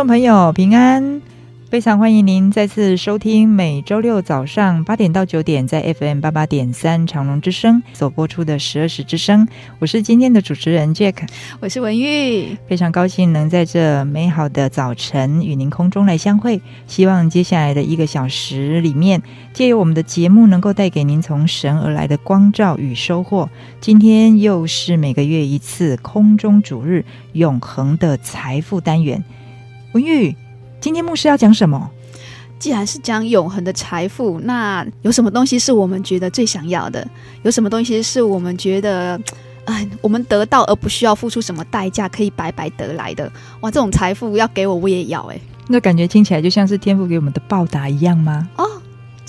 众朋友，平安！非常欢迎您再次收听每周六早上八点到九点在 FM 八八点三长隆之声所播出的十二时之声。我是今天的主持人 Jack，我是文玉，非常高兴能在这美好的早晨与您空中来相会。希望接下来的一个小时里面，借由我们的节目，能够带给您从神而来的光照与收获。今天又是每个月一次空中主日永恒的财富单元，文玉。今天牧师要讲什么？既然是讲永恒的财富，那有什么东西是我们觉得最想要的？有什么东西是我们觉得，哎，我们得到而不需要付出什么代价，可以白白得来的？哇，这种财富要给我，我也要哎。那感觉听起来就像是天父给我们的报答一样吗？哦。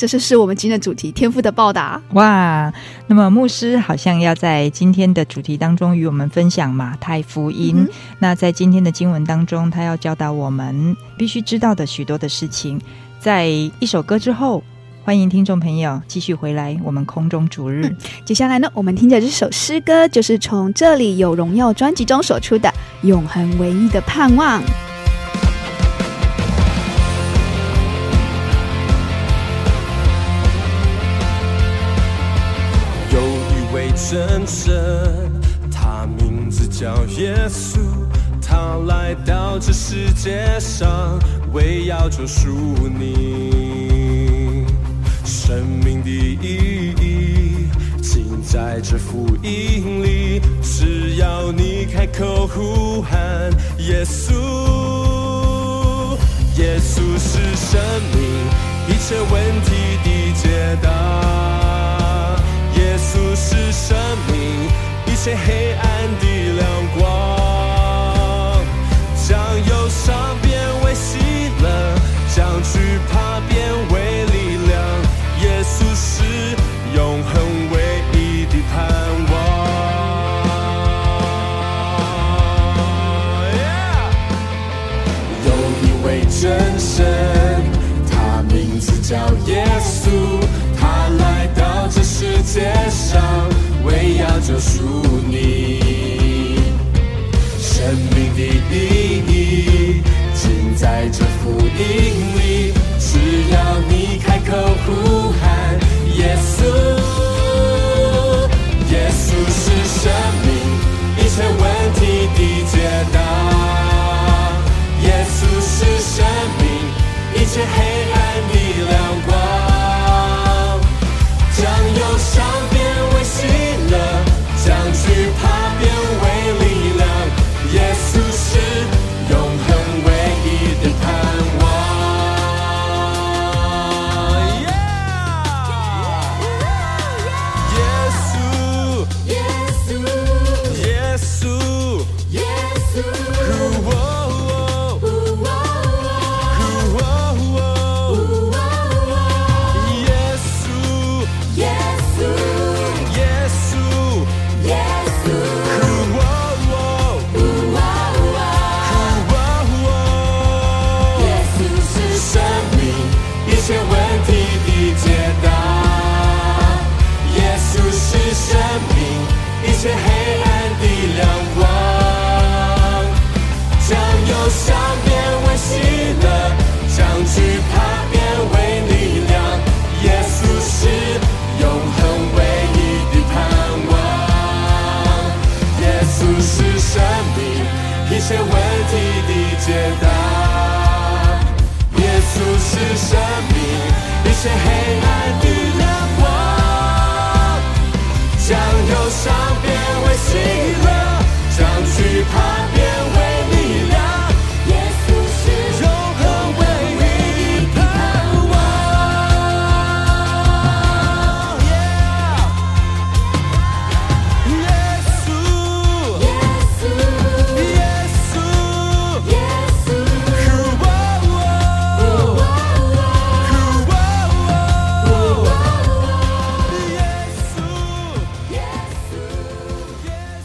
这就是我们今天的主题——天赋的报答。哇，那么牧师好像要在今天的主题当中与我们分享马太福音。嗯、那在今天的经文当中，他要教导我们必须知道的许多的事情。在一首歌之后，欢迎听众朋友继续回来，我们空中主日。嗯、接下来呢，我们听着这首诗歌就是从这里有荣耀专辑中所出的《永恒唯一的盼望》。真神，他名字叫耶稣，他来到这世界上，为要救赎你。生命的意义，尽在这福音里。只要你开口呼喊耶稣，耶稣是生命，一切问题的解答。耶稣是生命，一切黑暗的亮光，将忧伤变为喜乐，将惧怕变为力量。耶稣是永恒唯一的盼望。有一位真神，他名字叫耶稣。他来到这界上为要救赎你，生命的意义尽在这福音里。只要你开口呼喊耶稣，耶稣是生命一切问题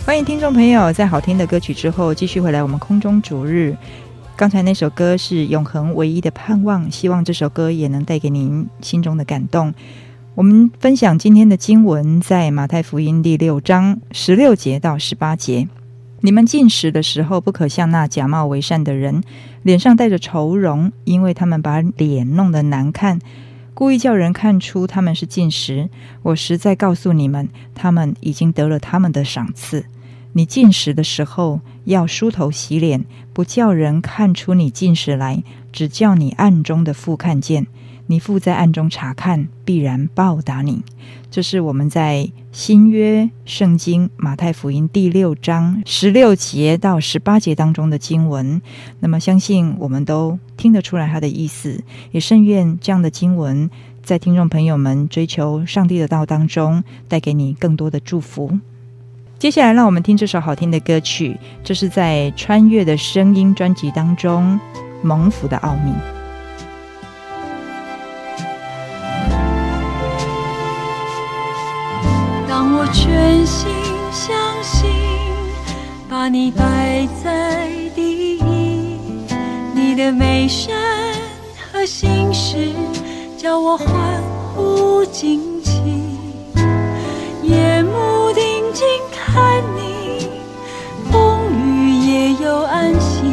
欢迎听众朋友，在好听的歌曲之后，继续回来我们空中逐日。刚才那首歌是《永恒唯一的盼望》，希望这首歌也能带给您心中的感动。我们分享今天的经文，在马太福音第六章十六节到十八节。你们进食的时候，不可像那假冒为善的人，脸上带着愁容，因为他们把脸弄得难看，故意叫人看出他们是进食。我实在告诉你们，他们已经得了他们的赏赐。你进食的时候，要梳头洗脸，不叫人看出你进食来，只叫你暗中的父看见。你父在暗中察看，必然报答你。这是我们在新约圣经马太福音第六章十六节到十八节当中的经文。那么，相信我们都听得出来它的意思。也甚愿这样的经文，在听众朋友们追求上帝的道当中，带给你更多的祝福。接下来，让我们听这首好听的歌曲。这是在《穿越的声音》专辑当中，《蒙福的奥秘》。当我全心相信，把你摆在第一，你的美善和心事，叫我欢呼惊睛看你，风雨也有安心。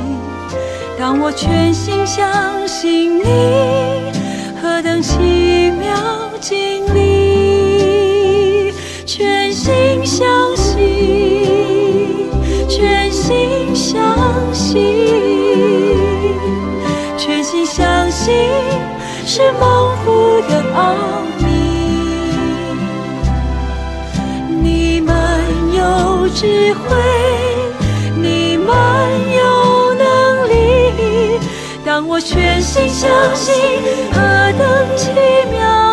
当我全心相信你，何等奇妙经历。全心相信，全心相信，全心相信是蒙福的奥智慧，你满有能力。当我全心相信，何等奇妙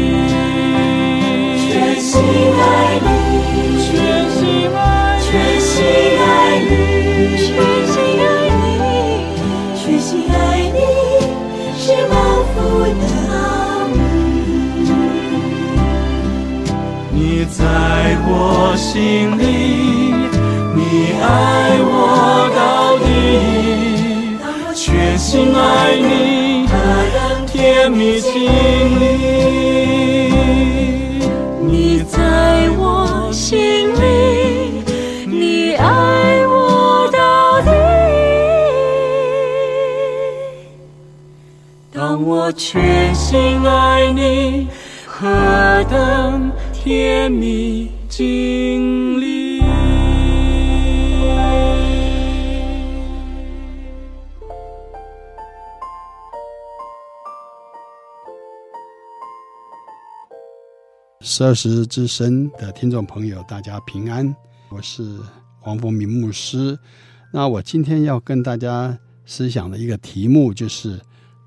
我心里，你爱我到底。全心爱你，何等甜蜜经历。你在我心里。你爱我到底，当我全心爱你，何等甜蜜经历。十二时之声的听众朋友，大家平安，我是黄凤明牧师。那我今天要跟大家思想的一个题目就是。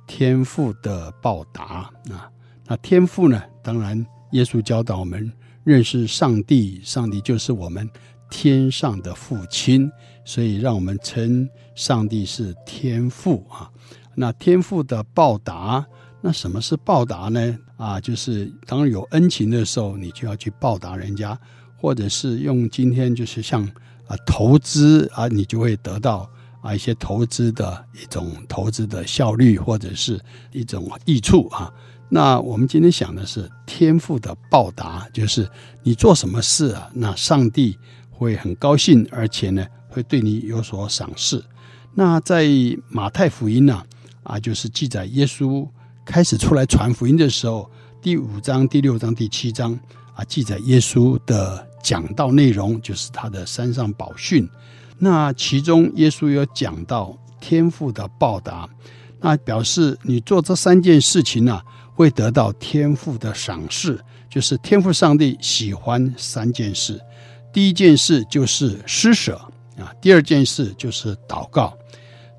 天赋的报答啊，那天赋呢？当然，耶稣教导我们认识上帝，上帝就是我们天上的父亲，所以让我们称上帝是天父啊。那天父的报答，那什么是报答呢？啊，就是当有恩情的时候，你就要去报答人家，或者是用今天就是像啊投资啊，你就会得到啊一些投资的一种投资的效率，或者是一种益处啊。那我们今天想的是天赋的报答，就是你做什么事啊，那上帝会很高兴，而且呢会对你有所赏识。那在马太福音呢啊，就是记载耶稣开始出来传福音的时候，第五章、第六章、第七章啊，记载耶稣的讲道内容，就是他的山上宝训。那其中耶稣有讲到天赋的报答，那表示你做这三件事情呢，会得到天父的赏识，就是天父上帝喜欢三件事。第一件事就是施舍啊，第二件事就是祷告，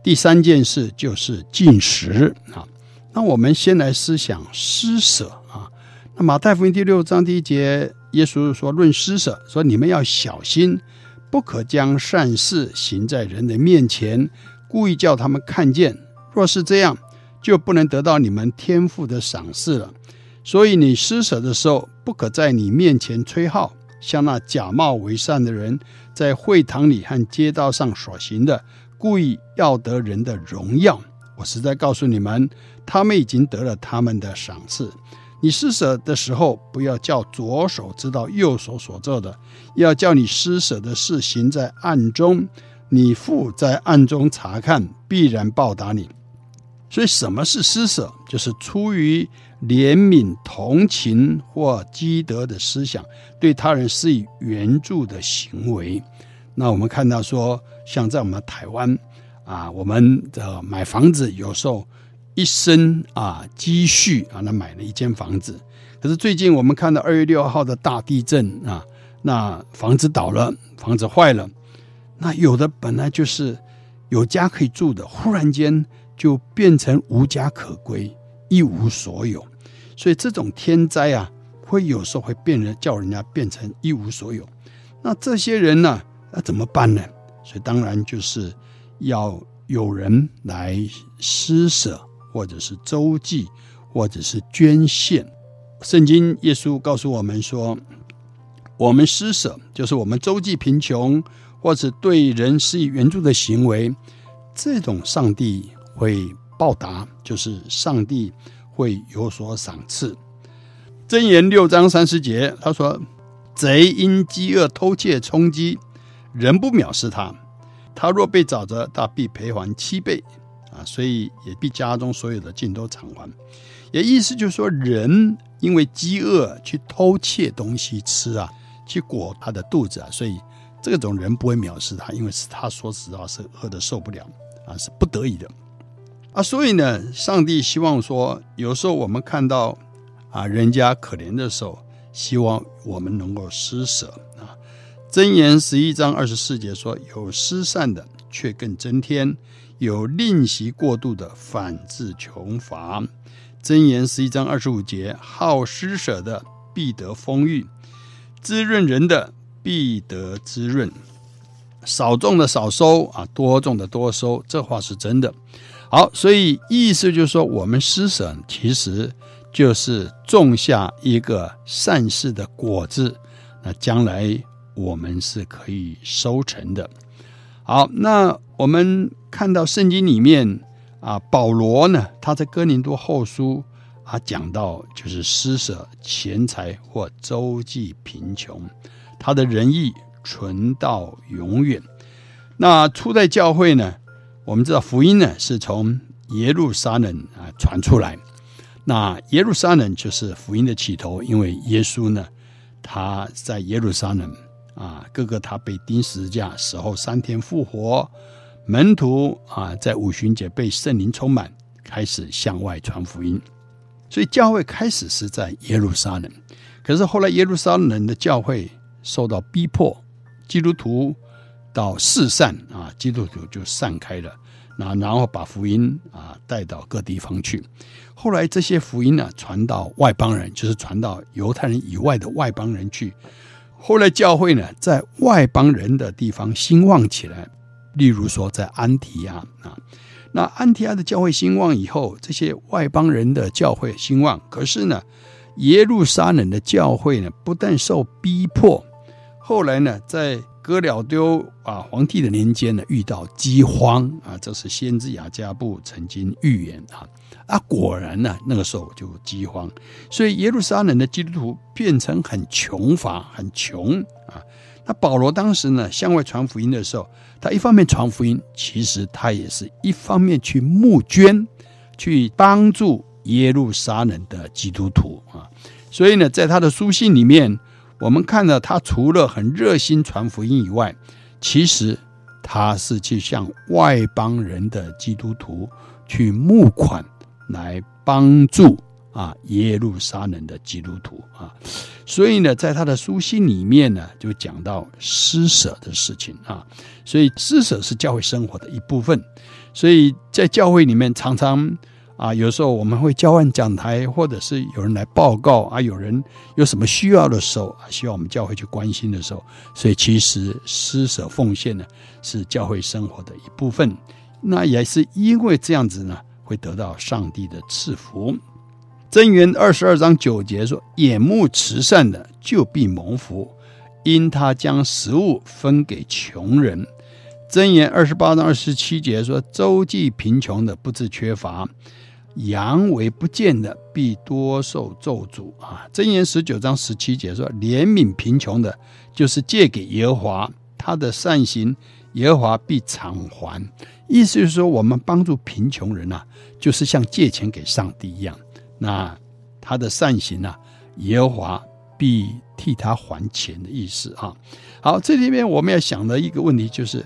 第三件事就是进食啊。那我们先来思想施舍啊。那马太福音第六章第一节，耶稣说：“论施舍，说你们要小心，不可将善事行在人的面前，故意叫他们看见。若是这样，就不能得到你们天父的赏赐了。所以你施舍的时候，不可在你面前吹号，像那假冒为善的人在会堂里和街道上所行的，故意要得人的荣耀。我实在告诉你们，他们已经得了他们的赏赐。你施舍的时候，不要叫左手知道右手所做的，要叫你施舍的事行在暗中，你父在暗中察看，必然报答你。所以，什么是施舍？就是出于怜悯、同情或积德的思想，对他人施以援助的行为。那我们看到说，像在我们台湾啊，我们的买房子有时候一生啊积蓄啊，那买了一间房子。可是最近我们看到二月六号的大地震啊，那房子倒了，房子坏了，那有的本来就是有家可以住的，忽然间。就变成无家可归，一无所有，所以这种天灾啊，会有时候会变人叫人家变成一无所有。那这些人呢，那怎么办呢？所以当然就是要有人来施舍，或者是周济，或者是捐献。圣经耶稣告诉我们说，我们施舍就是我们周济贫穷，或者对人施以援助的行为，这种上帝。会报答，就是上帝会有所赏赐。箴言六章三十节，他说：“贼因饥饿偷窃充饥，人不藐视他；他若被找着，他必赔还七倍。”啊，所以也必家中所有的尽都偿还。也意思就是说，人因为饥饿去偷窃东西吃啊，去裹他的肚子啊，所以这种人不会藐视他，因为是他说实话是饿的受不了啊，是不得已的。啊，所以呢，上帝希望说，有时候我们看到啊，人家可怜的时候，希望我们能够施舍啊。箴言十一章二十四节说：“有施散的，却更增添；有吝惜过度的，反致穷乏。”箴言十一章二十五节：“好施舍的，必得丰裕；滋润人的，必得滋润。少种的少收啊，多种的多收。”这话是真的。好，所以意思就是说，我们施舍其实就是种下一个善事的果子，那将来我们是可以收成的。好，那我们看到圣经里面啊，保罗呢，他在哥林多后书啊讲到，就是施舍钱财或周济贫穷，他的仁义存到永远。那初代教会呢？我们知道福音呢是从耶路撒冷啊传出来，那耶路撒冷就是福音的起头，因为耶稣呢他在耶路撒冷啊，哥哥他被钉十字架，死后三天复活，门徒啊在五旬节被圣灵充满，开始向外传福音，所以教会开始是在耶路撒冷，可是后来耶路撒冷的教会受到逼迫，基督徒。到四散啊，基督徒就散开了，那然后把福音啊带到各地方去。后来这些福音呢传到外邦人，就是传到犹太人以外的外邦人去。后来教会呢在外邦人的地方兴旺起来，例如说在安提亚啊，那安提亚的教会兴旺以后，这些外邦人的教会兴旺，可是呢，耶路撒冷的教会呢，不但受逼迫，后来呢，在哥老丢啊皇帝的年间呢，遇到饥荒啊，这是先知雅加布曾经预言啊啊，果然呢，那个时候就饥荒，所以耶路撒冷的基督徒变成很穷乏，很穷啊。那保罗当时呢，向外传福音的时候，他一方面传福音，其实他也是一方面去募捐，去帮助耶路撒冷的基督徒啊。所以呢，在他的书信里面。我们看到他除了很热心传福音以外，其实他是去向外邦人的基督徒去募款，来帮助啊耶路撒冷的基督徒啊。所以呢，在他的书信里面呢，就讲到施舍的事情啊。所以施舍是教会生活的一部分。所以在教会里面常常。啊，有时候我们会交换讲台，或者是有人来报告啊，有人有什么需要的时候啊，需要我们教会去关心的时候，所以其实施舍奉献呢，是教会生活的一部分。那也是因为这样子呢，会得到上帝的赐福。箴言二十二章九节说：“眼目慈善的，就必蒙福，因他将食物分给穷人。”箴言二十八章二十七节说：“周济贫穷的，不致缺乏。”阳为不见的，必多受咒诅啊！箴言十九章十七节说：“怜悯贫穷的，就是借给耶和华，他的善行，耶和华必偿还。”意思就是说，我们帮助贫穷人啊，就是像借钱给上帝一样。那他的善行啊，耶和华必替他还钱的意思啊。好，这里面我们要想的一个问题就是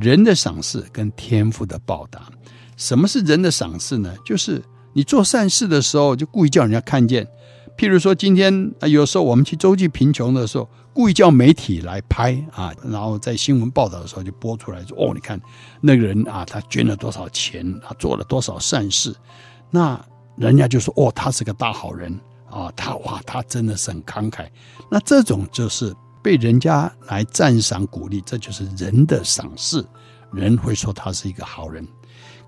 人的赏赐跟天赋的报答。什么是人的赏赐呢？就是你做善事的时候，就故意叫人家看见。譬如说，今天啊，有时候我们去周济贫穷的时候，故意叫媒体来拍啊，然后在新闻报道的时候就播出来说：“哦，你看那个人啊，他捐了多少钱，他做了多少善事。”那人家就说：“哦，他是个大好人啊，他哇，他真的是很慷慨。”那这种就是被人家来赞赏鼓励，这就是人的赏识。人会说他是一个好人。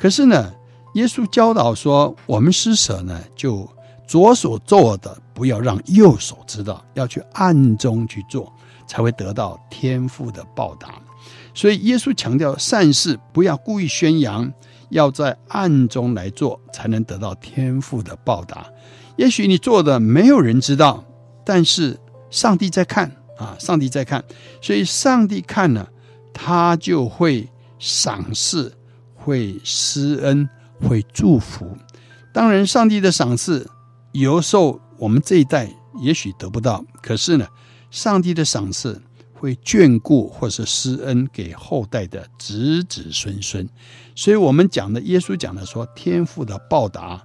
可是呢，耶稣教导说，我们施舍呢，就左手做的不要让右手知道，要去暗中去做，才会得到天父的报答。所以耶稣强调善事不要故意宣扬，要在暗中来做，才能得到天父的报答。也许你做的没有人知道，但是上帝在看啊，上帝在看，所以上帝看了，他就会赏赐。会施恩，会祝福。当然，上帝的赏赐有时候我们这一代也许得不到，可是呢，上帝的赏赐会眷顾或是施恩给后代的子子孙孙。所以，我们讲的耶稣讲的说，天父的报答，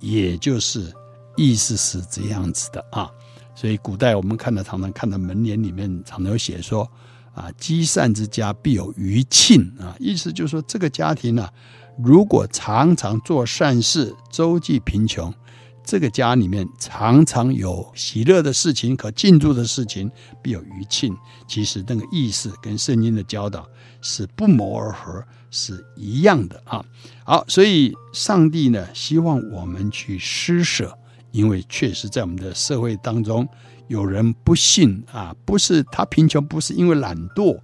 也就是意思是这样子的啊。所以，古代我们看到常常看到门帘里面常常有写说。啊，积善之家必有余庆啊！意思就是说，这个家庭呢、如果常常做善事，周济贫穷，这个家里面常常有喜乐的事情可庆祝的事情，必有余庆。其实那个意思跟圣经的教导是不谋而合，是一样的啊。好，所以上帝呢，希望我们去施舍，因为确实在我们的社会当中。有人不信啊，不是他贫穷，不是因为懒惰，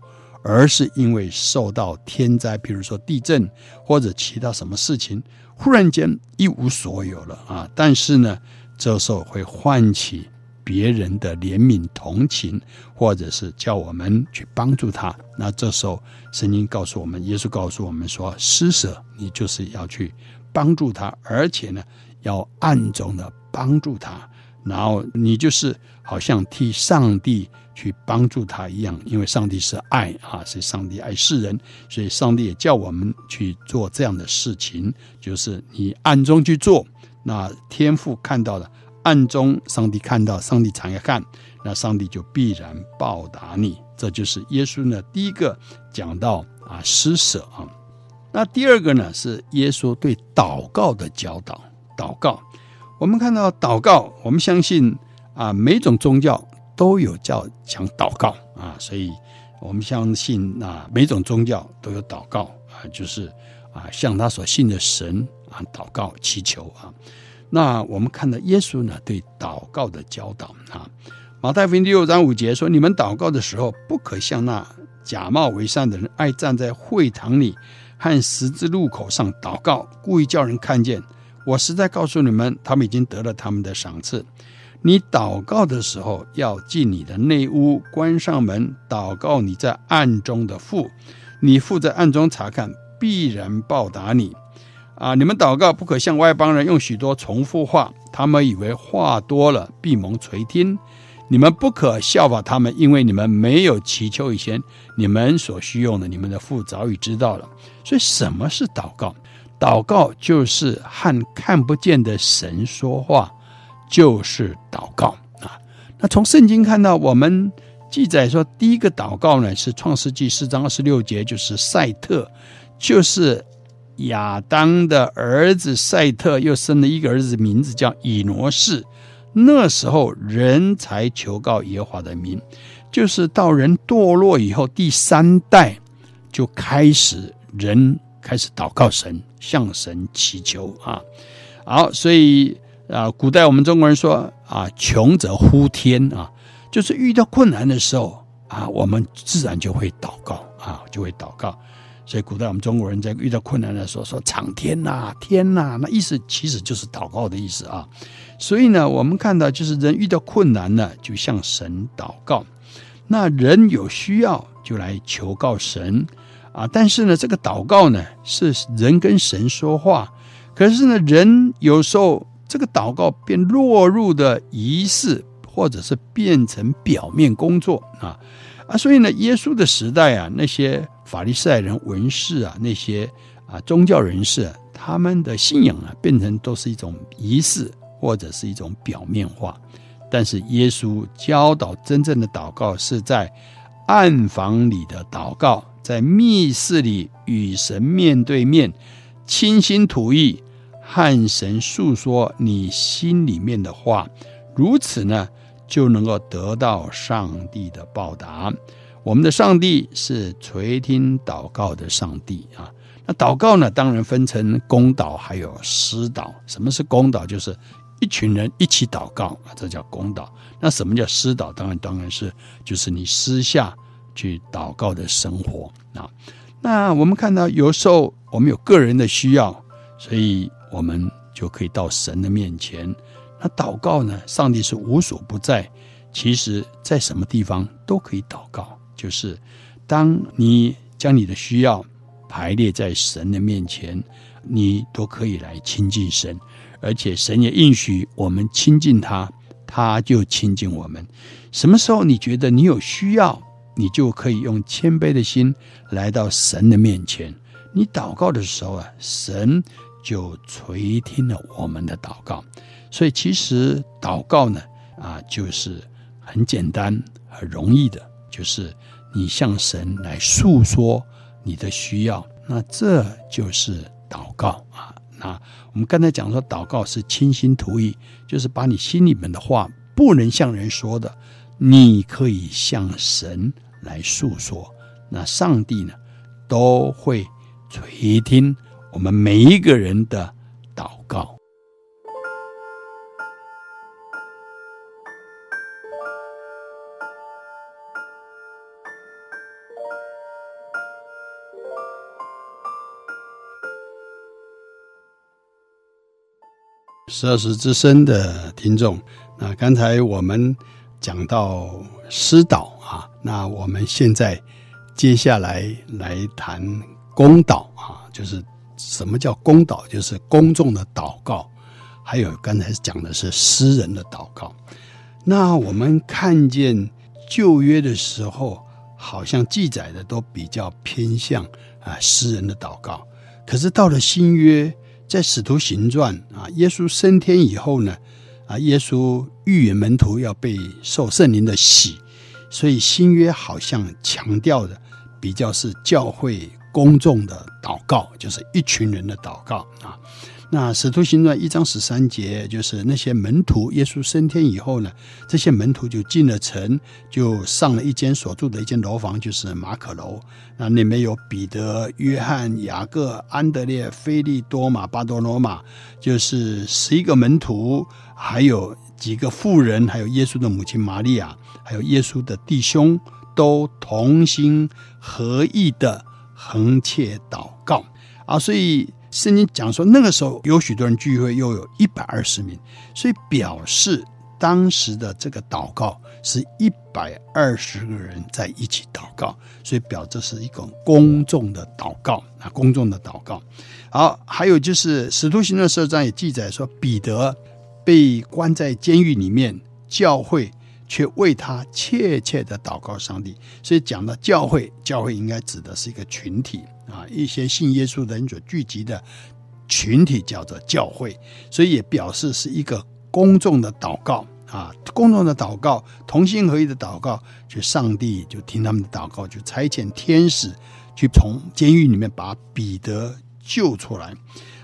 而是因为受到天灾，比如说地震或者其他什么事情，忽然间一无所有了啊。但是呢，这时候会唤起别人的怜悯同情，或者是叫我们去帮助他。那这时候，圣经告诉我们，耶稣告诉我们说，施舍你就是要去帮助他，而且呢，要暗中的帮助他。然后你就是好像替上帝去帮助他一样，因为上帝是爱啊，是上帝爱世人，所以上帝也叫我们去做这样的事情，就是你暗中去做，那天父看到了，暗中上帝看到，上帝常要看，那上帝就必然报答你。这就是耶稣呢第一个讲到啊施舍啊，那第二个呢是耶稣对祷告的教导，祷告。我们看到祷告，我们相信啊，每种宗教都有叫讲祷告啊，所以我们相信啊，每种宗教都有祷告啊，就是啊，向他所信的神啊祷告祈求啊。那我们看到耶稣呢对祷告的教导啊，马太福音第六章五节说：“你们祷告的时候，不可像那假冒为善的人，爱站在会堂里和十字路口上祷告，故意叫人看见。我实在告诉你们，他们已经得了他们的赏赐。”你祷告的时候，要进你的内屋，关上门，祷告你在暗中的父，你父在暗中察看，必然报答你。啊，你们祷告不可像外邦人用许多重复话，他们以为话多了必蒙垂听。你们不可效法他们，因为你们没有祈求以前，你们所需用的，你们的父早已知道了。所以，什么是祷告？祷告就是和看不见的神说话。就是祷告啊！那从圣经看到，我们记载说，第一个祷告呢是创世纪四章二十六节，就是赛特，就是亚当的儿子赛特又生了一个儿子，名字叫以挪士。那时候人才求告耶和华的名，就是到人堕落以后第三代就开始人开始祷告神，向神祈求啊。好，所以。啊，古代我们中国人说啊，穷则呼天啊，就是遇到困难的时候啊，我们自然就会祷告啊，就会祷告。所以古代我们中国人在遇到困难的时候说“苍天呐，天呐”，那意思其实就是祷告的意思啊。所以呢，我们看到就是人遇到困难呢，就向神祷告。那人有需要就来求告神啊，但是呢，这个祷告呢是人跟神说话，可是呢，人有时候。这个祷告便落入的仪式，或者是变成表面工作啊啊，所以呢，耶稣的时代啊，那些法利赛人、文士啊，那些啊宗教人士，他们的信仰啊，变成都是一种仪式，或者是一种表面化。但是耶稣教导真正的祷告是在暗房里的祷告，在密室里与神面对面，倾心吐意。和神诉说你心里面的话，如此呢，就能够得到上帝的报答。我们的上帝是垂听祷告的上帝啊。那祷告呢，当然分成公祷还有私祷。什么是公祷？就是一群人一起祷告啊，这叫公祷。那什么叫私祷？当然，当然是就是你私下去祷告的生活啊。那我们看到，有时候我们有个人的需要，所以。我们就可以到神的面前。那祷告呢？上帝是无所不在，其实在什么地方都可以祷告。就是当你将你的需要排列在神的面前，你都可以来亲近神，而且神也应许我们亲近他，他就亲近我们。什么时候你觉得你有需要，你就可以用谦卑的心来到神的面前。你祷告的时候啊，神。就垂听了我们的祷告，所以其实祷告呢，啊，就是很简单、很容易的，就是你向神来诉说你的需要，那这就是祷告啊。那我们刚才讲说，祷告是倾心吐意，就是把你心里面的话不能向人说的，你可以向神来诉说，那上帝呢，都会垂听。我们每一个人的祷告。十二时之声的听众，那刚才我们讲到私祷啊，那我们现在接下来来谈公祷啊，就是。什么叫公祷？就是公众的祷告，还有刚才讲的是私人的祷告。那我们看见旧约的时候，好像记载的都比较偏向啊私人的祷告。可是到了新约，在使徒行传啊，耶稣升天以后呢，啊，耶稣预言门徒要被受圣灵的洗，所以新约好像强调的比较是教会。公众的祷告就是一群人的祷告啊。那《使徒行传》一章十三节，就是那些门徒，耶稣升天以后呢，这些门徒就进了城，就上了一间所住的一间楼房，就是马可楼。那里面有彼得、约翰、雅各、安德烈、腓利、多马、巴多罗马，就是十一个门徒，还有几个妇人，还有耶稣的母亲玛利亚，还有耶稣的弟兄，都同心合意的恒切祷告啊，所以。圣经讲说，那个时候有许多人聚会，又有一百二十名，所以表示当时的这个祷告是一百二十个人在一起祷告，所以表这是一个公众的祷告啊，公众的祷告。好，还有就是《使徒行传》十二章也记载说，彼得被关在监狱里面，教会却为他切切的祷告上帝。所以讲到教会，教会应该指的是一个群体。啊，一些信耶稣的人所聚集的群体叫做教会，所以也表示是一个公众的祷告啊，公众的祷告，同心合意的祷告，就上帝就听他们的祷告，就差遣天使去从监狱里面把彼得救出来。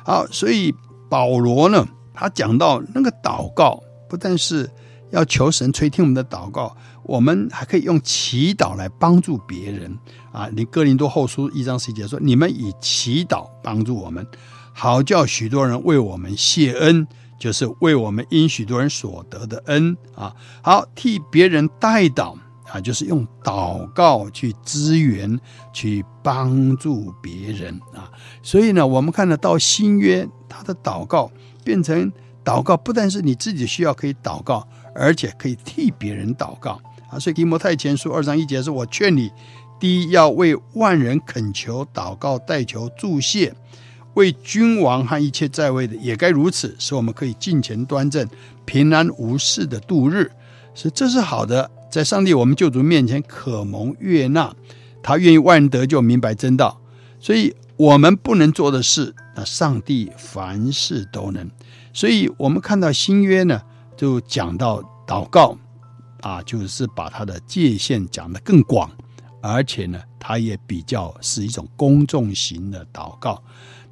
好，所以保罗呢，他讲到那个祷告，不但是要求神垂听我们的祷告。我们还可以用祈祷来帮助别人啊！你哥林多后书一章十节说：“你们以祈祷帮助我们，好叫许多人为我们谢恩，就是为我们因许多人所得的恩啊！好，替别人代祷啊，就是用祷告去支援、去帮助别人啊！所以呢，我们看得到新约他的祷告变成祷告，不但是你自己需要可以祷告，而且可以替别人祷告。啊，所以提摩太前书二章一节说：“我劝你，第一要为万人恳求、祷告、代求、祝谢，为君王和一切在位的也该如此，使我们可以敬虔端正、平安无事的度日。是，这是好的，在上帝我们救主面前可蒙悦纳。他愿意万人得救，明白真道。所以我们不能做的事，那上帝凡事都能。所以我们看到新约呢，就讲到祷告。”啊，就是把它的界限讲得更广，而且呢，它也比较是一种公众型的祷告。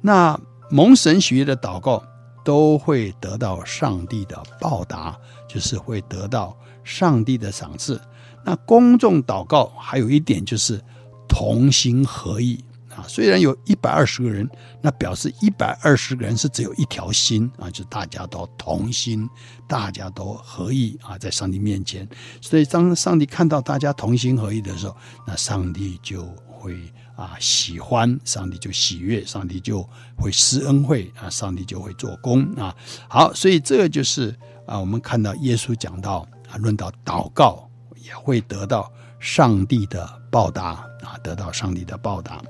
那蒙神喜悦的祷告都会得到上帝的报答，就是会得到上帝的赏赐。那公众祷告还有一点就是同心合意。啊，虽然有一百二十个人，那表示一百二十个人是只有一条心啊，就大家都同心，大家都合意啊，在上帝面前。所以当上帝看到大家同心合意的时候，那上帝就会啊喜欢，上帝就喜悦，上帝就会施恩惠啊，上帝就会做工啊。好，所以这就是啊，我们看到耶稣讲到啊，论到祷告也会得到上帝的报答啊，得到上帝的报答。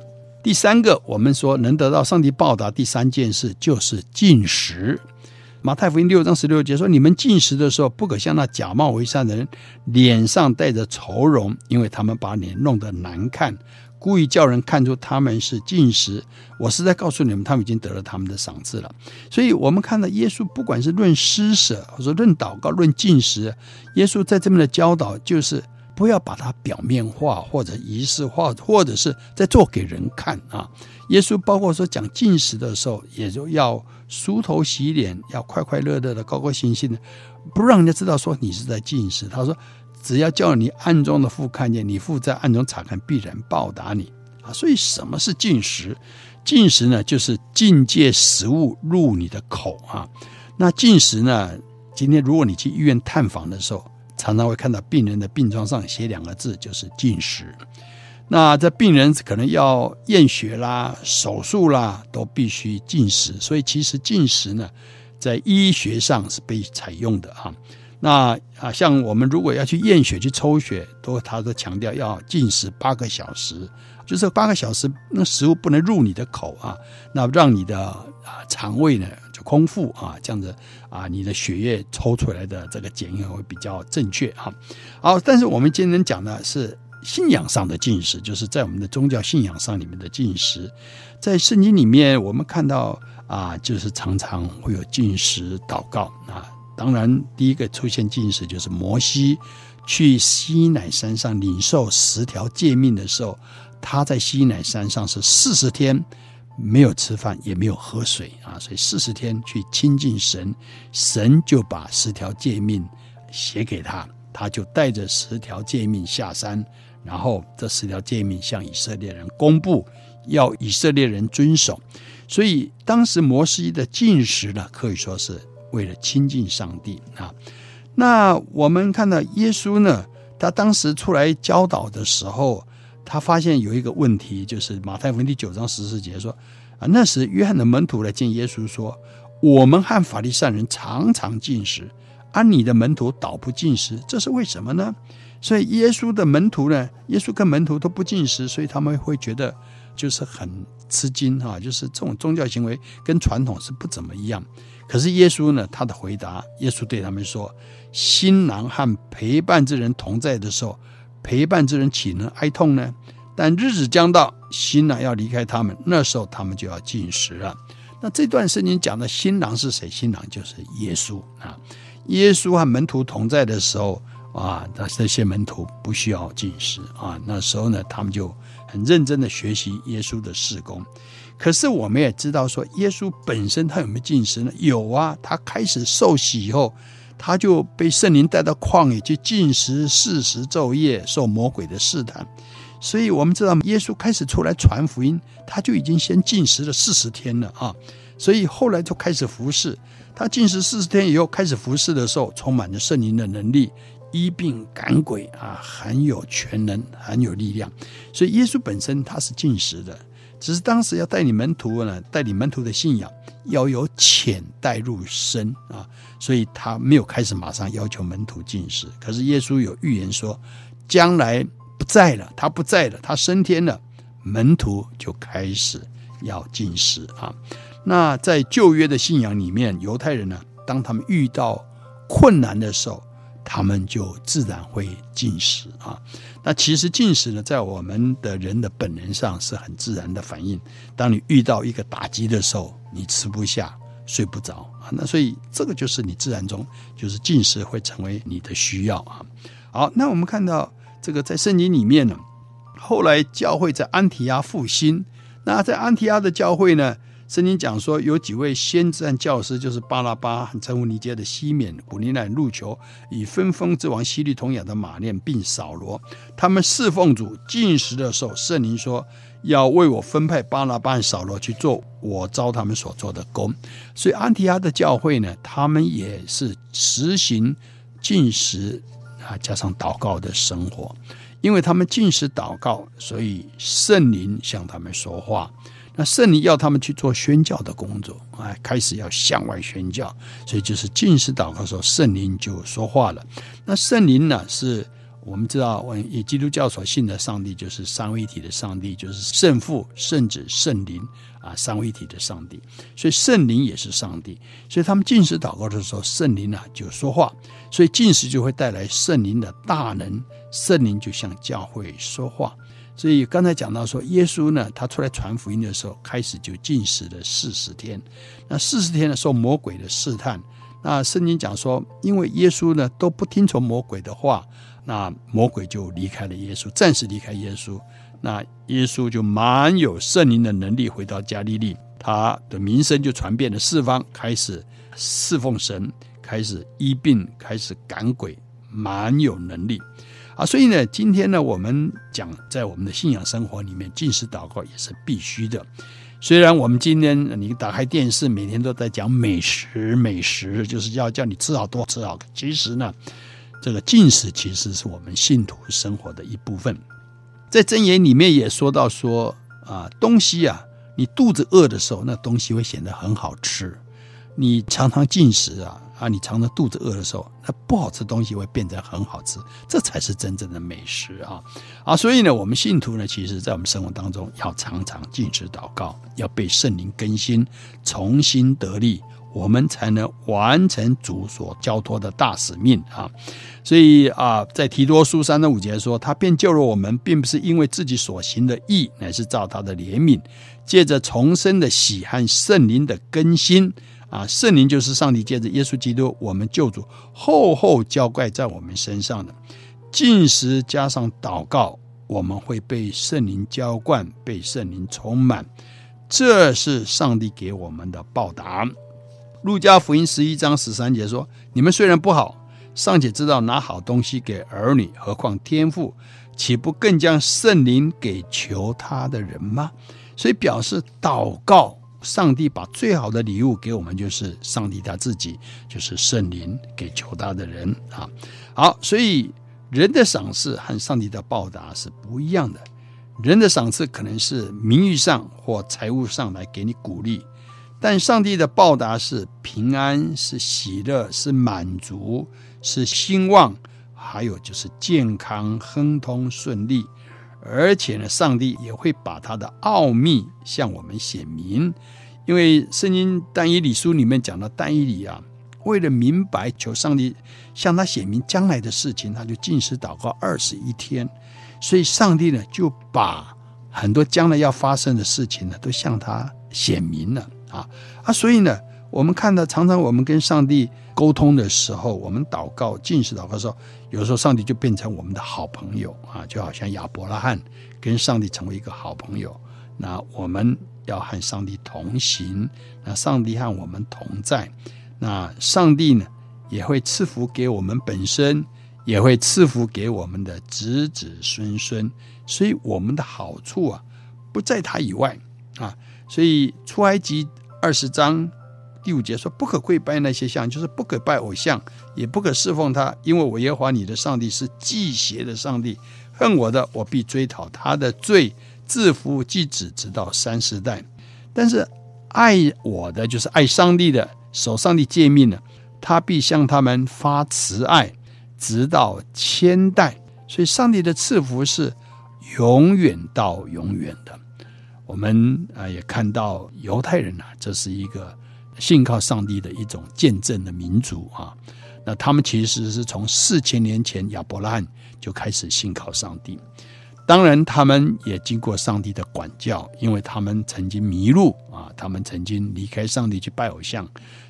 第三个，我们说能得到上帝报答，第三件事就是进食。马太福音六章十六节说：“你们进食的时候，不可像那假冒为善的人，脸上带着愁容，因为他们把脸弄得难看，故意叫人看出他们是进食。我是在告诉你们，他们已经得了他们的赏赐了。所以，我们看到耶稣，不管是论施舍，或者论祷告，论进食，耶稣在这边的教导就是。”不要把它表面化或者仪式化，或者是在做给人看啊。耶稣包括说讲进食的时候，也就要梳头洗脸，要快快乐乐的、高高兴兴的，不让人家知道说你是在进食。他说，只要叫你暗中的父看见，你父在暗中查看，必然报答你啊。所以什么是进食？进食呢，就是禁戒食物入你的口啊。那进食呢，今天如果你去医院探访的时候。常常会看到病人的病床上写两个字，就是禁食。那这病人可能要验血啦、手术啦，都必须禁食。所以其实禁食呢，在医学上是被采用的哈。那啊，像我们如果要去验血、去抽血，都他都强调要禁食八个小时，就是八个小时那食物不能入你的口啊，那让你的啊肠胃呢就。空腹啊，这样子啊，你的血液抽出来的这个检验会比较正确哈。好，但是我们今天讲的是信仰上的禁食，就是在我们的宗教信仰上里面的禁食。在圣经里面，我们看到啊，就是常常会有禁食祷告啊。当然，第一个出现禁食就是摩西去西乃山上领受十条诫命的时候，他在西乃山上是四十天。没有吃饭，也没有喝水啊，所以四十天去亲近神，神就把十条诫命写给他，他就带着十条诫命下山，然后这十条诫命向以色列人公布，要以色列人遵守。所以当时摩西的禁食呢，可以说是为了亲近上帝啊。那我们看到耶稣呢，他当时出来教导的时候。他发现有一个问题，就是马太福音第九章十四节说：“啊，那时约翰的门徒来见耶稣说，我们和法利赛人常常进食，而你的门徒倒不进食，这是为什么呢？”所以耶稣的门徒呢，耶稣跟门徒都不进食，所以他们会觉得就是很吃惊哈，就是这种宗教行为跟传统是不怎么一样。可是耶稣呢，他的回答，耶稣对他们说：“新郎和陪伴之人同在的时候。”陪伴之人岂能哀痛呢？但日子将到，新郎要离开他们，那时候他们就要进食了。那这段圣经讲的新郎是谁？新郎就是耶稣啊。耶稣和门徒同在的时候啊，那这些门徒不需要进食啊。那时候呢，他们就很认真的学习耶稣的事工。可是我们也知道说，耶稣本身他有没有进食呢？有啊，他开始受洗以后。他就被圣灵带到旷野去禁食四十昼夜，受魔鬼的试探。所以，我们知道耶稣开始出来传福音，他就已经先禁食了四十天了啊。所以后来就开始服侍。他禁食四十天以后开始服侍的时候，充满着圣灵的能力，医病赶鬼啊，很有全能，很有力量。所以，耶稣本身他是禁食的。只是当时要带领门徒呢，带领门徒的信仰要由浅带入深啊，所以他没有开始马上要求门徒进食。可是耶稣有预言说，将来不在了，他不在了，他升天了，门徒就开始要进食啊。那在旧约的信仰里面，犹太人呢，当他们遇到困难的时候，他们就自然会进食啊。那其实进食呢，在我们的人的本能上是很自然的反应。当你遇到一个打击的时候，你吃不下、睡不着啊，那所以这个就是你自然中就是进食会成为你的需要啊。好，那我们看到这个在圣经里面呢，后来教会在安提阿复兴。那在安提阿的教会呢，圣经讲说，有几位先知和教师，就是巴拿巴和、称呼尼结的西缅、古尼奈、路求，与分封之王西律同雅的马念，并扫罗，他们侍奉主进食的时候，圣灵说要为我分派巴拿巴和扫罗去做我召他们所做的工。所以安提阿的教会呢，他们也是实行进食啊，加上祷告的生活，因为他们进食祷告，所以圣灵向他们说话。那圣灵要他们去做宣教的工作，哎，开始要向外宣教，所以就是进食祷告的时候，圣灵就说话了。那圣灵呢，是我们知道，我以基督教所信的上帝就是三位一体的上帝，就是圣父、圣子、圣灵啊，三位一体的上帝。所以圣灵也是上帝，所以他们进食祷告的时候，圣灵呢就说话，所以进食就会带来圣灵的大能，圣灵就向教会说话。所以刚才讲到说，耶稣呢，他出来传福音的时候，开始就禁食了四十天。那四十天呢，受魔鬼的试探。那圣经讲说，因为耶稣呢都不听从魔鬼的话，那魔鬼就离开了耶稣，暂时离开耶稣。那耶稣就满有圣灵的能力，回到加利利，他的名声就传遍了四方，开始侍奉神，开始医病，开始赶鬼，满有能力。啊，所以呢，今天呢，我们讲在我们的信仰生活里面，进食祷告也是必须的。虽然我们今天你打开电视，每天都在讲美食，美食就是要叫你吃好多吃好。其实呢，这个进食其实是我们信徒生活的一部分。在箴言里面也说到说啊，东西啊，你肚子饿的时候，那东西会显得很好吃。你常常进食啊。啊，你常常肚子饿的时候，那不好吃的东西会变得很好吃，这才是真正的美食啊！啊，所以呢，我们信徒呢，其实在我们生活当中要常常进食祷告，要被圣灵更新，重新得力，我们才能完成主所交托的大使命啊！所以啊，在提多书三的五节说，他便救了我们，并不是因为自己所行的义，乃是照他的怜悯，借着重生的喜和圣灵的更新。啊，圣灵就是上帝借着耶稣基督，我们救主厚厚浇灌在我们身上的。进食加上祷告，我们会被圣灵浇灌，被圣灵充满。这是上帝给我们的报答。路加福音十一章十三节说：“你们虽然不好，尚且知道拿好东西给儿女，何况天父，岂不更将圣灵给求他的人吗？”所以表示祷告，上帝把最好的礼物给我们，就是上帝他自己，就是圣灵给求他的人啊。好，所以人的赏赐和上帝的报答是不一样的。人的赏赐可能是名誉上或财务上来给你鼓励，但上帝的报答是平安、是喜乐、是满足、是兴旺，还有就是健康、亨通、顺利。而且呢，上帝也会把他的奥秘向我们显明，因为圣经但以理书里面讲到，但以理啊，为了明白求上帝向他显明将来的事情，他就禁食祷告二十一天。所以，上帝呢就把很多将来要发生的事情呢，都向他显明了啊啊！所以呢，我们看到常常我们跟上帝沟通的时候，我们祷告、进食祷告的时候，有时候上帝就变成我们的好朋友啊，就好像亚伯拉罕跟上帝成为一个好朋友。那我们要和上帝同行，那上帝和我们同在，那上帝呢也会赐福给我们本身。也会赐福给我们的子子孙孙，所以我们的好处啊，不在他以外啊。所以出埃及二十章第五节说：“不可跪拜那些像，就是不可拜偶像，也不可侍奉他，因为我耶和华你的上帝是忌邪的上帝，恨我的，我必追讨他的罪，自父及子，直到三十代。但是爱我的，就是爱上帝的，守上帝诫命的，他必向他们发慈爱。”直到千代，所以上帝的赐福是永远到永远的。我们啊也看到犹太人啊，这是一个信靠上帝的一种见证的民族啊。那他们其实是从四千年前亚伯拉罕就开始信靠上帝。当然，他们也经过上帝的管教，因为他们曾经迷路啊，他们曾经离开上帝去拜偶像，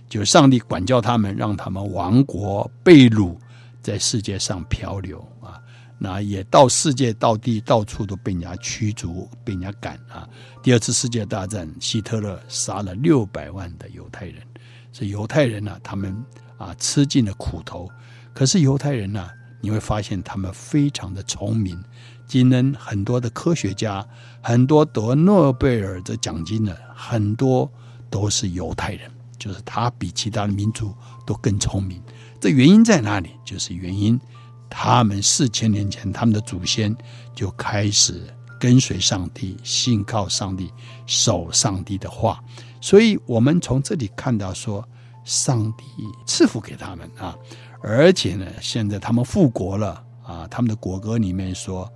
就上帝管教他们，让他们亡国被掳。在世界上漂流啊，那也到世界到地到处都被人家驱逐，被人家赶啊。第二次世界大战，希特勒杀了六百万的犹太人，所以犹太人呢、他们啊吃尽了苦头。可是犹太人呢、你会发现他们非常的聪明。今天很多的科学家，很多得诺贝尔的奖金的，很多都是犹太人，就是他比其他的民族都更聪明。这原因在哪里？就是原因，他们四千年前，他们的祖先就开始跟随上帝，信靠上帝，守上帝的话。所以，我们从这里看到说，上帝赐福给他们啊，而且呢，现在他们复国了啊，他们的国歌里面说，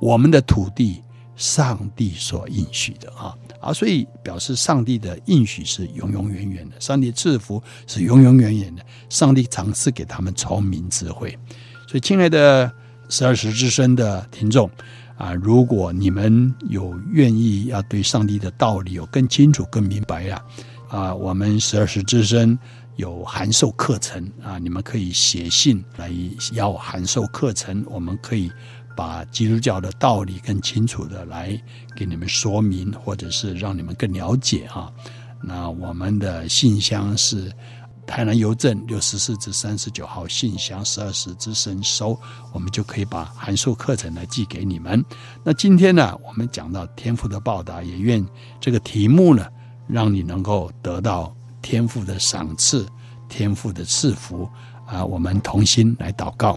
我们的土地。上帝所应许的啊啊，所以表示上帝的应许是永永远远的，上帝赐福是永永远远的，上帝尝试给他们聪明智慧。所以，亲爱的十二时之声的听众啊，如果你们有愿意要对上帝的道理有更清楚、更明白呀啊，我们十二时之声有函授课程啊，你们可以写信来要函授课程，我们可以。把基督教的道理更清楚的来给你们说明，或者是让你们更了解啊。那我们的信箱是台南邮政六十四至三十九号信箱十二时之声收，我们就可以把函授课程来寄给你们。那今天呢，我们讲到天赋的报答，也愿这个题目呢，让你能够得到天赋的赏赐，天赋的赐福啊。我们同心来祷告。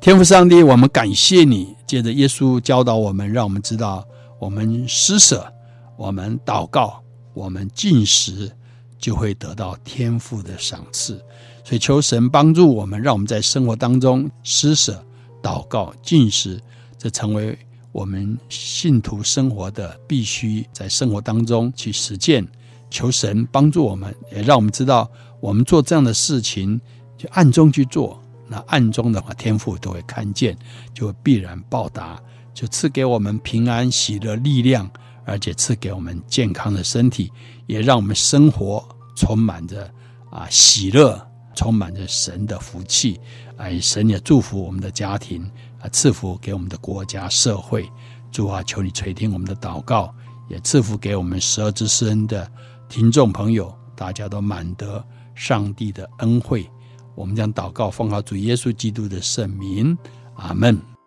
天赋上帝，我们感谢你，借着耶稣教导我们，让我们知道，我们施舍，我们祷告，我们进食，就会得到天父的赏赐。所以求神帮助我们，让我们在生活当中施舍、祷告、进食，这成为我们信徒生活的必须，在生活当中去实践。求神帮助我们，也让我们知道，我们做这样的事情，就暗中去做。那暗中的话，天父都会看见，就会必然报答，就赐给我们平安、喜乐、力量，而且赐给我们健康的身体，也让我们生活充满着啊喜乐，充满着神的福气，哎，神也祝福我们的家庭啊，赐福给我们的国家社会，主啊，求你垂听我们的祷告，也赐福给我们十二之声的听众朋友，大家都满得上帝的恩惠。我们将祷告奉好主耶稣基督的圣名，阿门。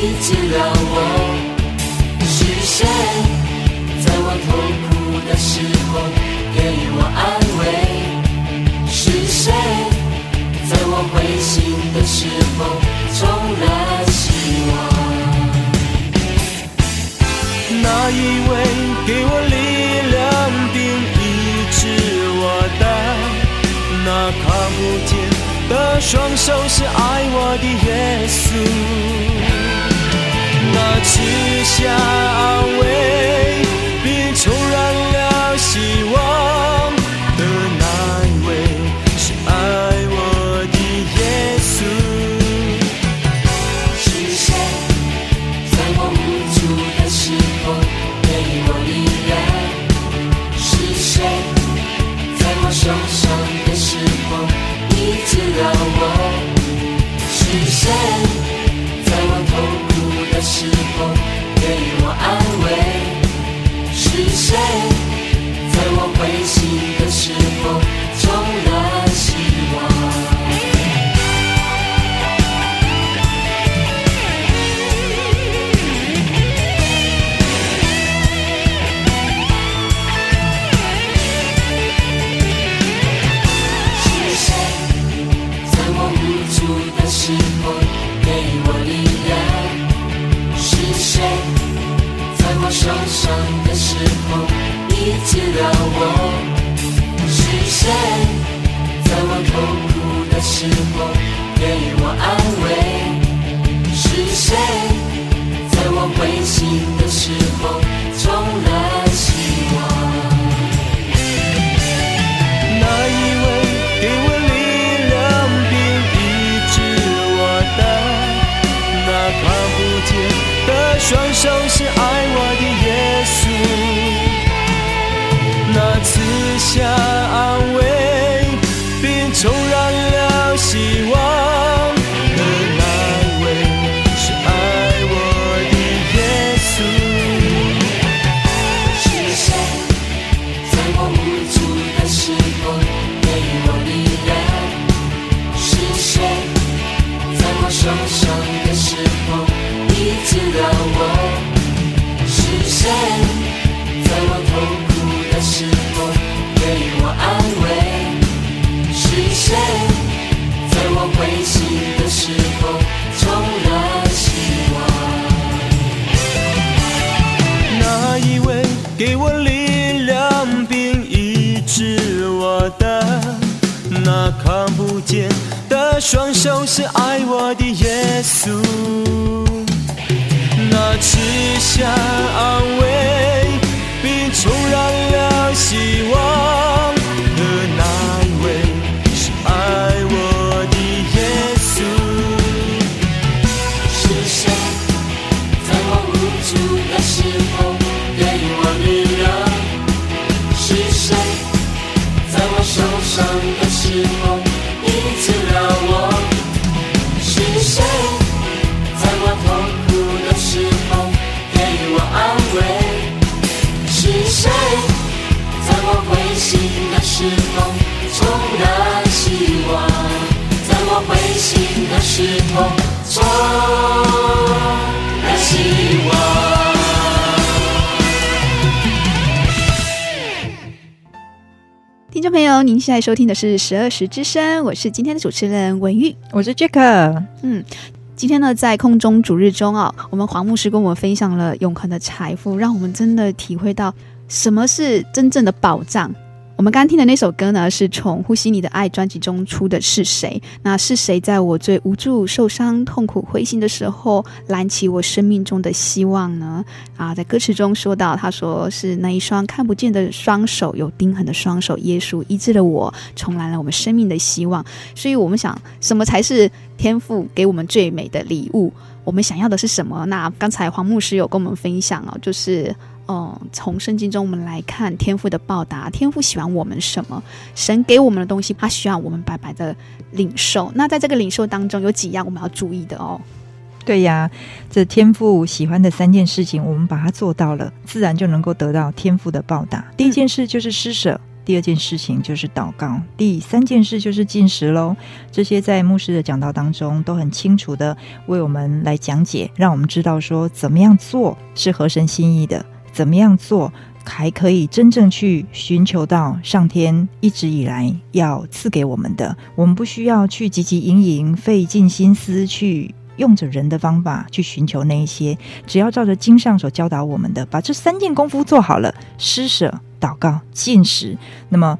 你解了我是谁在我痛苦的时候给我安慰是谁在我灰心的时候重燃希望那一位给我力量并一直我的那看不见的双手是爱我的耶稣，那慈祥安慰，别重燃了希望。时候你知道我是谁在我痛苦的时候是通向的希望。听众朋友，您现在收听的是《十二时之声》，我是今天的主持人文玉，我是 Jack。嗯，今天呢，在空中主日中啊，我们黄牧师跟我们分享了永恒的财富，让我们真的体会到什么是真正的保障。刚刚听的那首歌呢，是从《呼吸你的爱》专辑中出的。是谁？那是谁在我最无助、受伤、痛苦、灰心的时候，燃起我生命中的希望呢？啊，在歌词中说到，他说是那一双看不见的双手，有钉痕的双手，耶稣医治了我，重燃了我们生命的希望。所以，我们想，什么才是天父给我们最美的礼物？我们想要的是什么？那刚才黄牧师有跟我们分享哦，就是。哦，从圣经中我们来看天父的报答，天父喜欢我们什么？神给我们的东西，他需要我们白白的领受。那在这个领受当中，有几样我们要注意的哦。对呀，这天父喜欢的三件事情，我们把它做到了，自然就能够得到天父的报答。第一件事就是施舍，第二件事情就是祷告，第三件事就是进食喽。这些在牧师的讲道当中都很清楚的为我们来讲解，让我们知道说怎么样做是合神心意的。怎么样做，还可以真正去寻求到上天一直以来要赐给我们的？我们不需要去汲汲营营、费尽心思去用着人的方法去寻求那一些，只要照着经上所教导我们的，把这三件功夫做好了：施舍、祷告、进食。那么，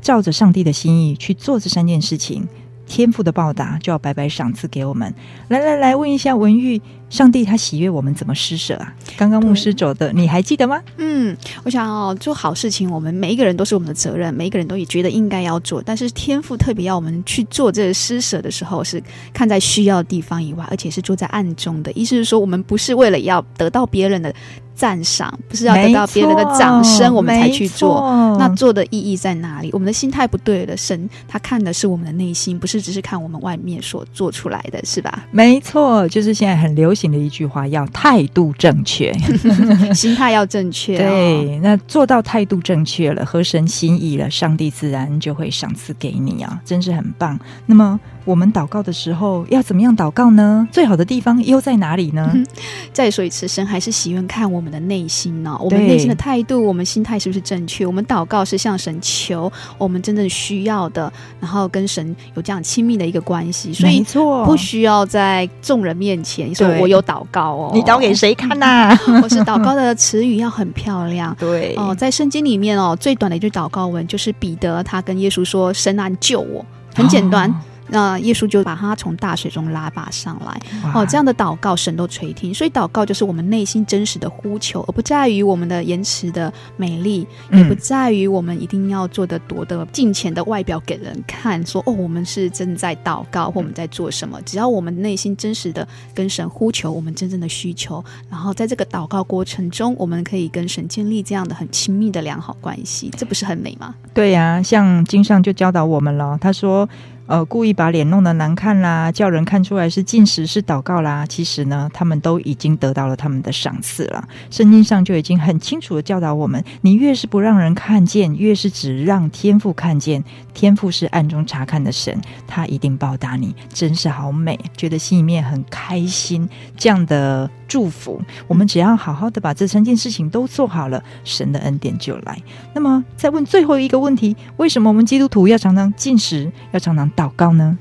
照着上帝的心意去做这三件事情。天赋的报答就要白白赏赐给我们。来来来，问一下文玉，上帝他喜悦我们怎么施舍啊？刚刚牧师走的，你还记得吗？嗯，我想哦，做好事情，我们每一个人都是我们的责任，每一个人都也觉得应该要做。但是天赋特别要我们去做这个施舍的时候，是看在需要的地方以外，而且是做在暗中的。意思是说，我们不是为了要得到别人的。赞赏不是要得到别人的掌声，我们才去做。那做的意义在哪里？我们的心态不对了。神他看的是我们的内心，不是只是看我们外面所做出来的，是吧？没错，就是现在很流行的一句话，要态度正确，心态要正确。对，那做到态度正确了，合神心意了，上帝自然就会赏赐给你啊，真是很棒。那么。我们祷告的时候要怎么样祷告呢？最好的地方又在哪里呢？嗯、再说一次，神还是喜欢看我们的内心呢、哦。我们内心的态度，我们心态是不是正确？我们祷告是向神求我们真正需要的，然后跟神有这样亲密的一个关系。所以不需要在众人面前说我有祷告哦。你祷给谁看呐、啊？或是祷告的词语要很漂亮。对哦，在圣经里面哦，最短的一句祷告文就是彼得他跟耶稣说：“神啊，救我！”很简单。哦那耶稣就把他从大水中拉拔上来，哦，这样的祷告神都垂听。所以祷告就是我们内心真实的呼求，而不在于我们的言辞的美丽，也不在于我们一定要做的多的敬虔的外表给人看，说哦，我们是正在祷告或我们在做什么。只要我们内心真实的跟神呼求我们真正的需求，然后在这个祷告过程中，我们可以跟神建立这样的很亲密的良好关系，这不是很美吗？对呀、啊，像经上就教导我们了，他说。呃，故意把脸弄得难看啦，叫人看出来是进食是祷告啦。其实呢，他们都已经得到了他们的赏赐了。圣经上就已经很清楚地教导我们：你越是不让人看见，越是只让天父看见。天父是暗中察看的神，他一定报答你。真是好美，觉得心里面很开心。这样的祝福，我们只要好好的把这三件事情都做好了，神的恩典就来。那么，再问最后一个问题：为什么我们基督徒要常常进食，要常常祷告呢？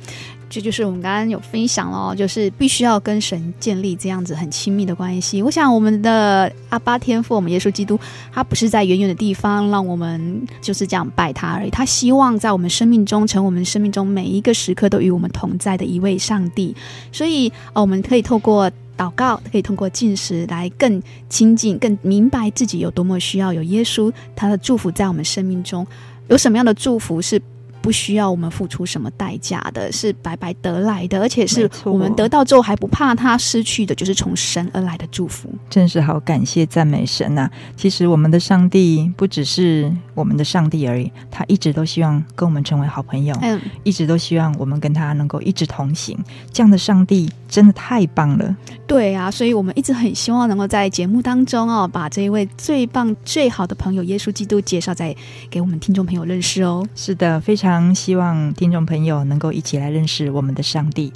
这就是我们刚刚有分享了，就是必须要跟神建立这样子很亲密的关系。我想，我们的阿爸天父，我们耶稣基督，他不是在远远的地方让我们就是这样拜他而已。他希望在我们生命中，成我们生命中每一个时刻都与我们同在的一位上帝。所以，我们可以透过祷告，可以通过进食来更亲近、更明白自己有多么需要有耶稣他的祝福在我们生命中。有什么样的祝福是？不需要我们付出什么代价的，是白白得来的，而且是我们得到之后还不怕他失去的，就是从神而来的祝福。真是好感谢赞美神呐、啊！其实我们的上帝不只是我们的上帝而已，他一直都希望跟我们成为好朋友，嗯，一直都希望我们跟他能够一直同行。这样的上帝真的太棒了。对啊，所以我们一直很希望能够在节目当中哦，把这一位最棒最好的朋友耶稣基督介绍在给我们听众朋友认识哦。是的，非常。常希望听众朋友能够一起来认识我们的上帝。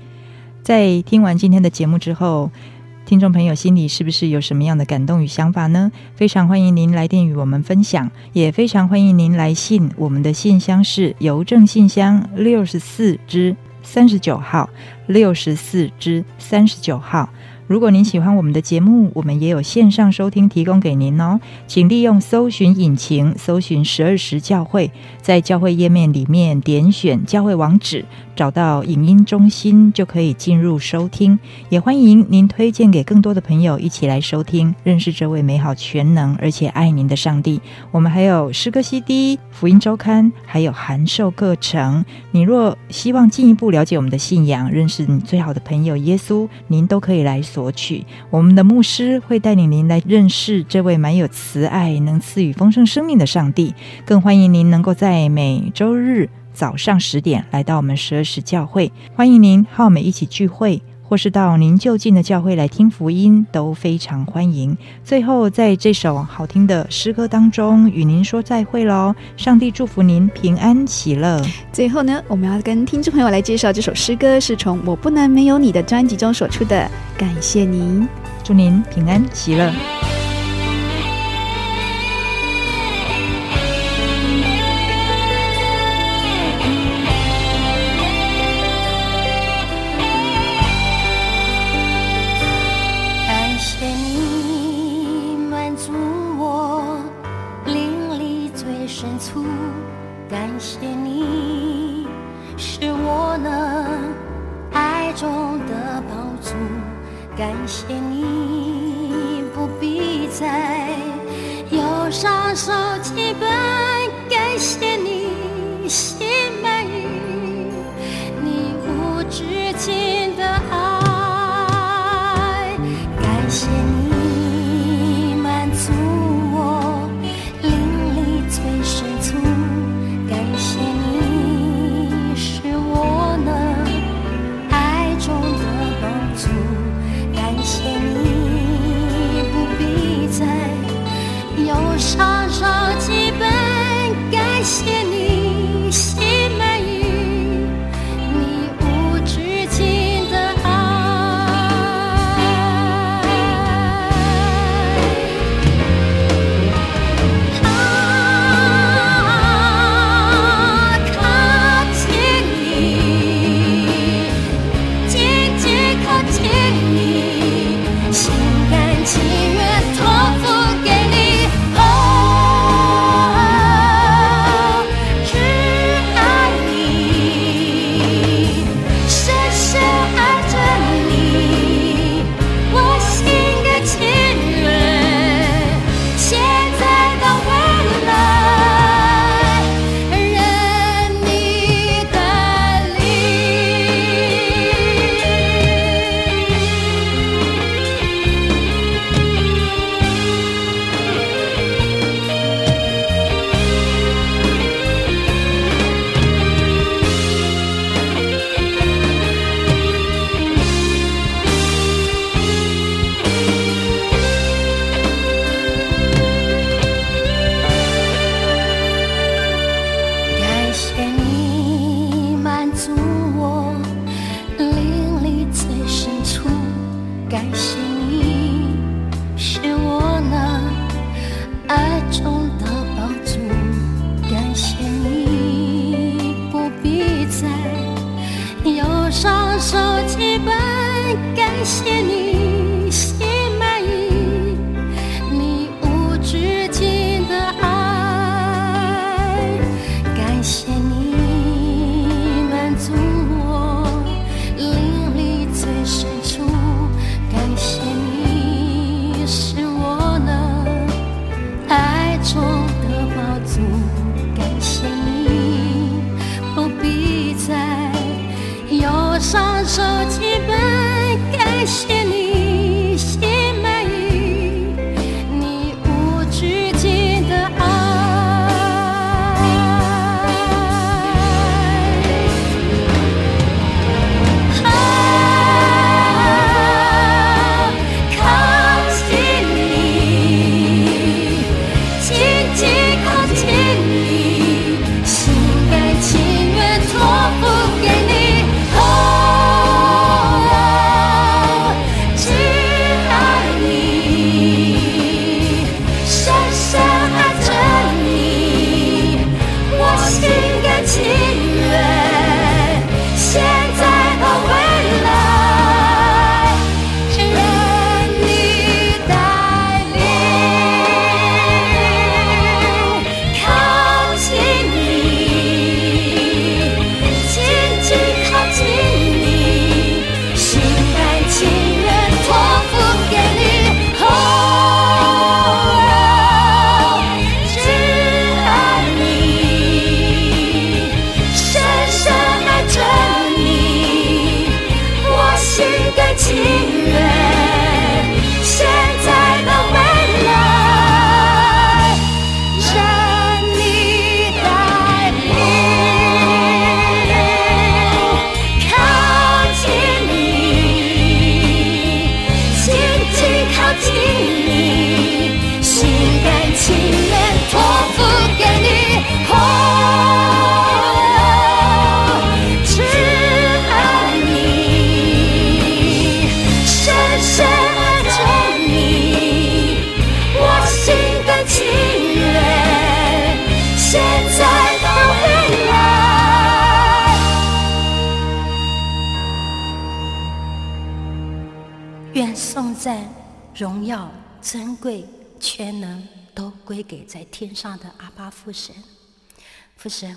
在听完今天的节目之后，听众朋友心里是不是有什么样的感动与想法呢？非常欢迎您来电与我们分享，也非常欢迎您来信。我们的信箱是邮政信箱六十四支三十九号，六十四支三十九号。如果您喜欢我们的节目，我们也有线上收听提供给您哦。请利用搜寻引擎搜寻十二时教会，在教会页面里面点选教会网址，找到影音中心就可以进入收听。也欢迎您推荐给更多的朋友一起来收听，认识这位美好全能而且爱您的上帝。我们还有诗歌 CD、福音周刊，还有函授课程。你若希望进一步了解我们的信仰，认识你最好的朋友耶稣，您都可以来索。索取，我们的牧师会带领您来认识这位满有慈爱、能赐予丰盛生命的上帝。更欢迎您能够在每周日早上十点来到我们十二时教会，欢迎您和我们一起聚会。或是到您就近的教会来听福音，都非常欢迎。最后，在这首好听的诗歌当中，与您说再会喽！上帝祝福您平安喜乐。最后呢，我们要跟听众朋友来介绍这首诗歌，是从《我不能没有你》的专辑中所出的。感谢您，祝您平安喜乐。上